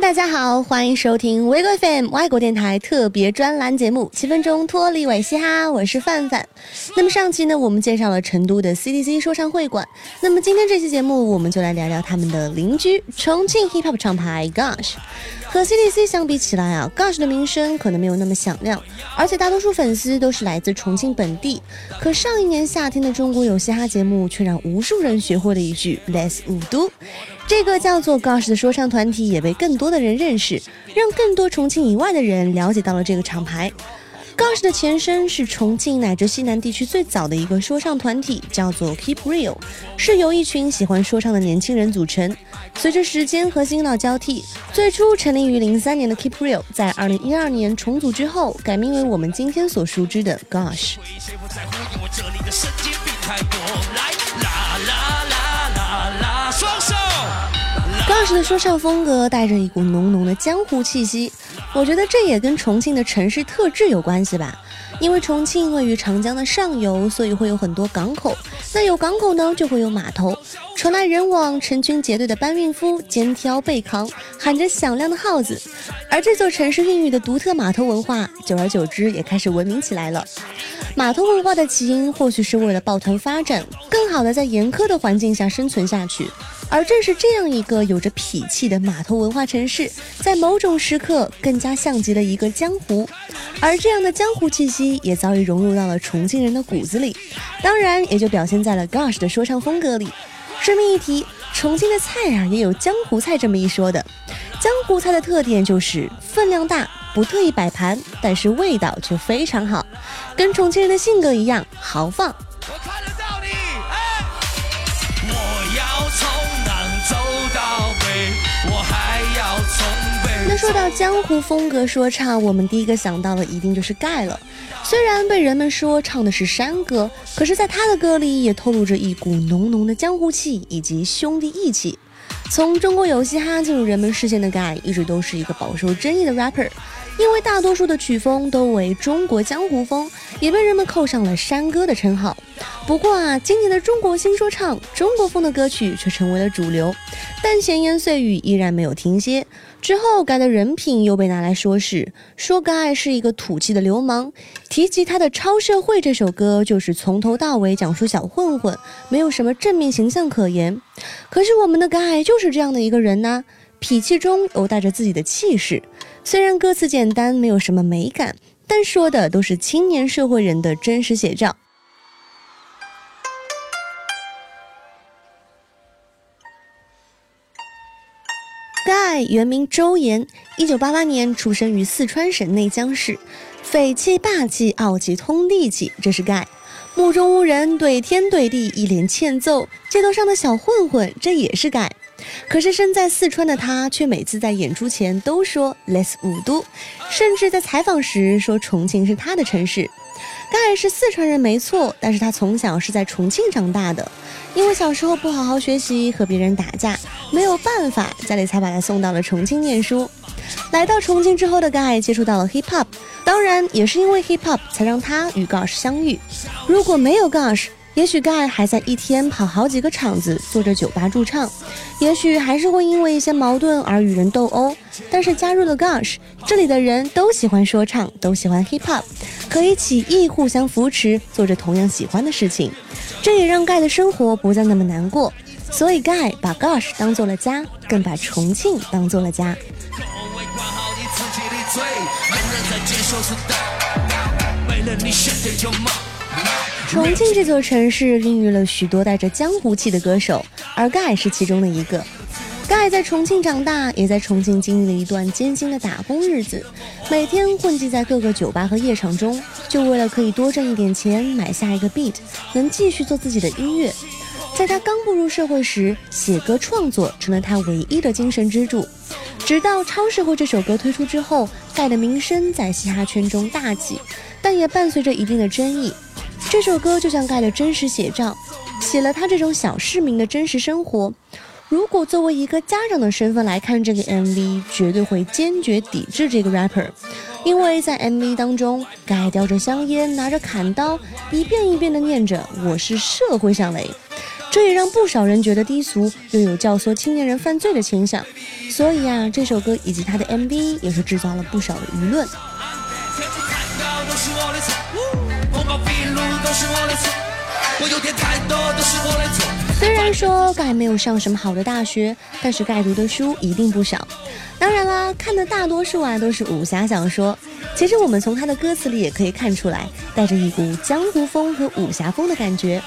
大家好，欢迎收听 w e g FM 外国电台特别专栏节目《七分钟脱离尾嘻哈》，我是范范。那么上期呢，我们介绍了成都的 CDC 说唱会馆。那么今天这期节目，我们就来聊聊他们的邻居——重庆 Hip Hop 厂牌 Gosh。和 CDC 相比起来啊，Gosh 的名声可能没有那么响亮，而且大多数粉丝都是来自重庆本地。可上一年夏天的中国有嘻哈节目，却让无数人学会了一句 “less 五都”。这个叫做 Gosh 的说唱团体也被更多的人认识，让更多重庆以外的人了解到了这个厂牌。Gosh 的前身是重庆乃至西南地区最早的一个说唱团体，叫做 Keep Real，是由一群喜欢说唱的年轻人组成。随着时间和新老交替，最初成立于零三年的 Keep Real，在二零一二年重组之后，改名为我们今天所熟知的 Gosh。Gosh 的说唱风格带着一股浓浓的江湖气息，我觉得这也跟重庆的城市特质有关系吧。因为重庆位于长江的上游，所以会有很多港口。那有港口呢，就会有码头，船来人往，成群结队的搬运夫肩挑背扛，喊着响亮的号子。而这座城市孕育的独特码头文化，久而久之也开始文明起来了。码头文化的起因，或许是为了抱团发展，更好的在严苛的环境下生存下去。而正是这样一个有着痞气的码头文化城市，在某种时刻更加像极了一个江湖，而这样的江湖气息也早已融入到了重庆人的骨子里，当然也就表现在了 Gosh 的说唱风格里。顺便一提，重庆的菜啊也有江湖菜这么一说的，江湖菜的特点就是分量大，不特意摆盘，但是味道却非常好，跟重庆人的性格一样豪放。说到江湖风格说唱，我们第一个想到的一定就是盖了。虽然被人们说唱的是山歌，可是在他的歌里也透露着一股浓浓的江湖气以及兄弟义气。从中国有嘻哈进入人们视线的盖，一直都是一个饱受争议的 rapper。因为大多数的曲风都为中国江湖风，也被人们扣上了山歌的称号。不过啊，今年的中国新说唱，中国风的歌曲却成为了主流，但闲言碎语依然没有停歇。之后，该的人品又被拿来说事，说该是一个土气的流氓。提及他的《超社会》这首歌，就是从头到尾讲述小混混，没有什么正面形象可言。可是我们的该就是这样的一个人呢，痞气中又带着自己的气势。虽然歌词简单，没有什么美感，但说的都是青年社会人的真实写照。盖原名周岩，一九八八年出生于四川省内江市，匪气、霸气、傲气通地气，这是盖。目中无人，怼天怼地，一脸欠揍，街头上的小混混，这也是盖。可是身在四川的他，却每次在演出前都说 “Let's 五都”，甚至在采访时说重庆是他的城市。盖是四川人没错，但是他从小是在重庆长大的，因为小时候不好好学习，和别人打架，没有办法，家里才把他送到了重庆念书。来到重庆之后的盖接触到了 hip hop，当然也是因为 hip hop 才让他与 Gosh 相遇。如果没有 Gosh，也许盖还在一天跑好几个场子，做着酒吧驻唱，也许还是会因为一些矛盾而与人斗殴。但是加入了 Gosh，这里的人都喜欢说唱，都喜欢 Hip Hop，可以起义，互相扶持，做着同样喜欢的事情。这也让盖的生活不再那么难过。所以盖把 Gosh 当做了家，更把重庆当做了家。为了你选择有梦。重庆这座城市孕育了许多带着江湖气的歌手，而盖是其中的一个。盖在重庆长大，也在重庆经历了一段艰辛的打工日子，每天混迹在各个酒吧和夜场中，就为了可以多挣一点钱买下一个 beat，能继续做自己的音乐。在他刚步入社会时，写歌创作成了他唯一的精神支柱。直到《超社会》这首歌推出之后，盖的名声在嘻哈圈中大起，但也伴随着一定的争议。这首歌就像盖的真实写照，写了他这种小市民的真实生活。如果作为一个家长的身份来看这个 MV，绝对会坚决抵制这个 rapper，因为在 MV 当中，盖叼着香烟，拿着砍刀，一遍一遍地念着“我是社会上雷”。这也让不少人觉得低俗，又有教唆青年人犯罪的倾向。所以啊，这首歌以及他的 MV 也是制造了不少的舆论。虽然说盖没有上什么好的大学，但是盖读的书一定不少。当然啦，看的大多数啊都是武侠小说。其实我们从他的歌词里也可以看出来，带着一股江湖风和武侠风的感觉。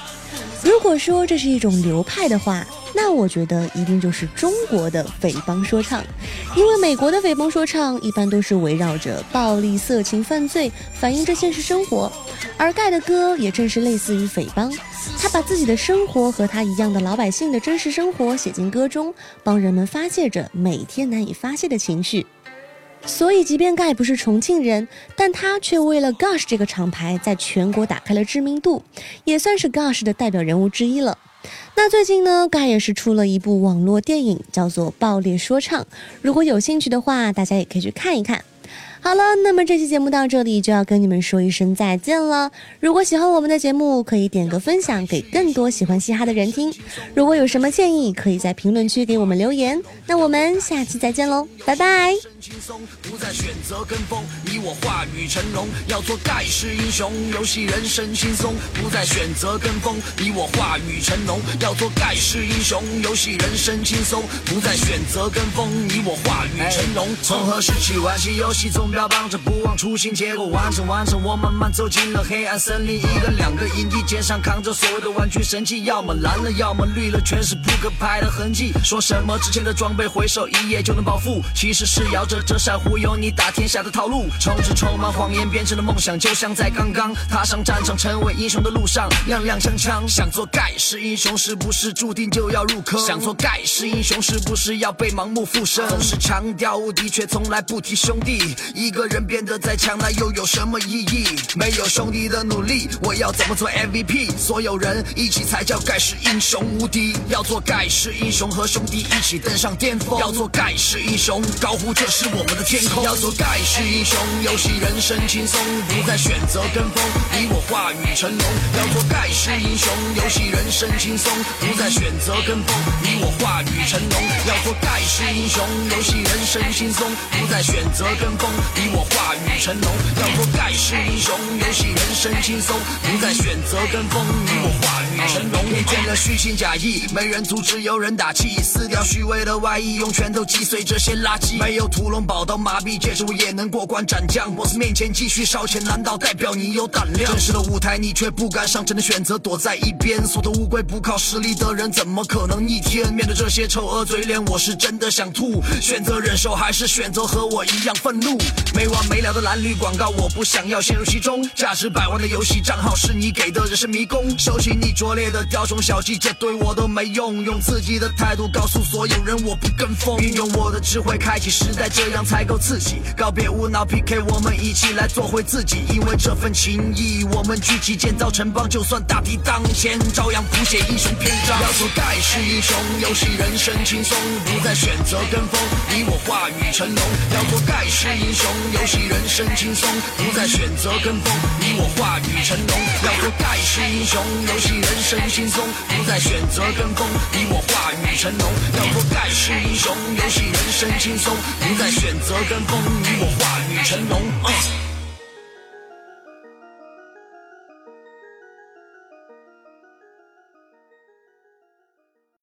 如果说这是一种流派的话，那我觉得一定就是中国的匪帮说唱，因为美国的匪帮说唱一般都是围绕着暴力、色情、犯罪，反映着现实生活。而盖的歌也正是类似于匪帮，他把自己的生活和他一样的老百姓的真实生活写进歌中，帮人们发泄着每天难以发泄的情绪。所以，即便盖不是重庆人，但他却为了 Gush 这个厂牌在全国打开了知名度，也算是 Gush 的代表人物之一了。那最近呢，盖也是出了一部网络电影，叫做《爆裂说唱》，如果有兴趣的话，大家也可以去看一看。好了，那么这期节目到这里就要跟你们说一声再见了。如果喜欢我们的节目，可以点个分享给更多喜欢嘻哈的人听。如果有什么建议，可以在评论区给我们留言。那我们下期再见喽，拜拜。不再选择跟风，你我话语成龙，要做盖世英雄，游戏人生轻松。不再选择跟风，你我话语成龙，要做盖世英雄，游戏人生轻松。不再选择跟风，你我话语成龙。从何时起玩起游戏总。标榜着不忘初心，结果完成完成，我慢慢走进了黑暗森林。一个两个营地，肩上扛着所有的玩具神器，要么蓝了，要么绿了，全是扑克牌的痕迹。说什么之前的装备，回首一夜就能暴富，其实是摇着折扇忽悠你打天下的套路。充值充满谎言，变成了梦想，就像在刚刚踏上战场成为英雄的路上，踉踉跄跄。想做盖世英雄，是不是注定就要入坑？想做盖世英雄，是不是要被盲目附身？总是强调无敌，却从来不提兄弟。一个人变得再强，那又有什么意义？没有兄弟的努力，我要怎么做 MVP？所有人一起才叫盖世英雄无敌。要做盖世英雄，和兄弟一起登上巅峰。要做盖世英雄，高呼这是我们的天空。要做盖世英雄，游戏人生轻松，不再选择跟风，你我化雨成龙。要做盖世英雄，游戏人生轻松，不再选择跟风，你我话语成龙。要做盖世英雄，游戏人生轻松，不再选择跟风，你我。化雨成龙，要做盖世英雄，游戏人生轻松，不再选择跟风，你我化雨成龙。厌倦了虚情假意，没人阻止，有人打气，撕掉虚伪的外衣，用拳头击碎这些垃圾。没有屠龙宝刀麻痹，戒指我也能过关斩将。boss 面前继续烧钱，难道代表你有胆量？真实的舞台你却不敢上，只能选择躲在一边。缩头乌龟，不靠实力的人怎么可能逆天？面对这些丑恶嘴脸，我是真的想吐。选择忍受，还是选择和我一样愤怒？没完。没了的蓝绿广告，我不想要陷入其中。价值百万的游戏账号是你给的人生迷宫。收起你拙劣的雕虫小技，这对我都没用。用自己的态度告诉所有人，我不跟风。运用我的智慧开启时代，这样才够刺激。告别无脑 PK，我们一起来做回自己。因为这份情谊，我们聚集建造城邦，就算大敌当前，照样谱写英雄篇章。要做盖世英雄，游戏人生轻松，不再选择跟风，你我化雨成龙。要做盖世英雄游戏。人生轻松，不再选择跟风，你我化雨成龙。要做盖世英雄，游戏人生轻松，不再选择跟风，你我化雨成龙。要做盖世英雄，游戏人生轻松，不再选择跟风，你我化雨成龙。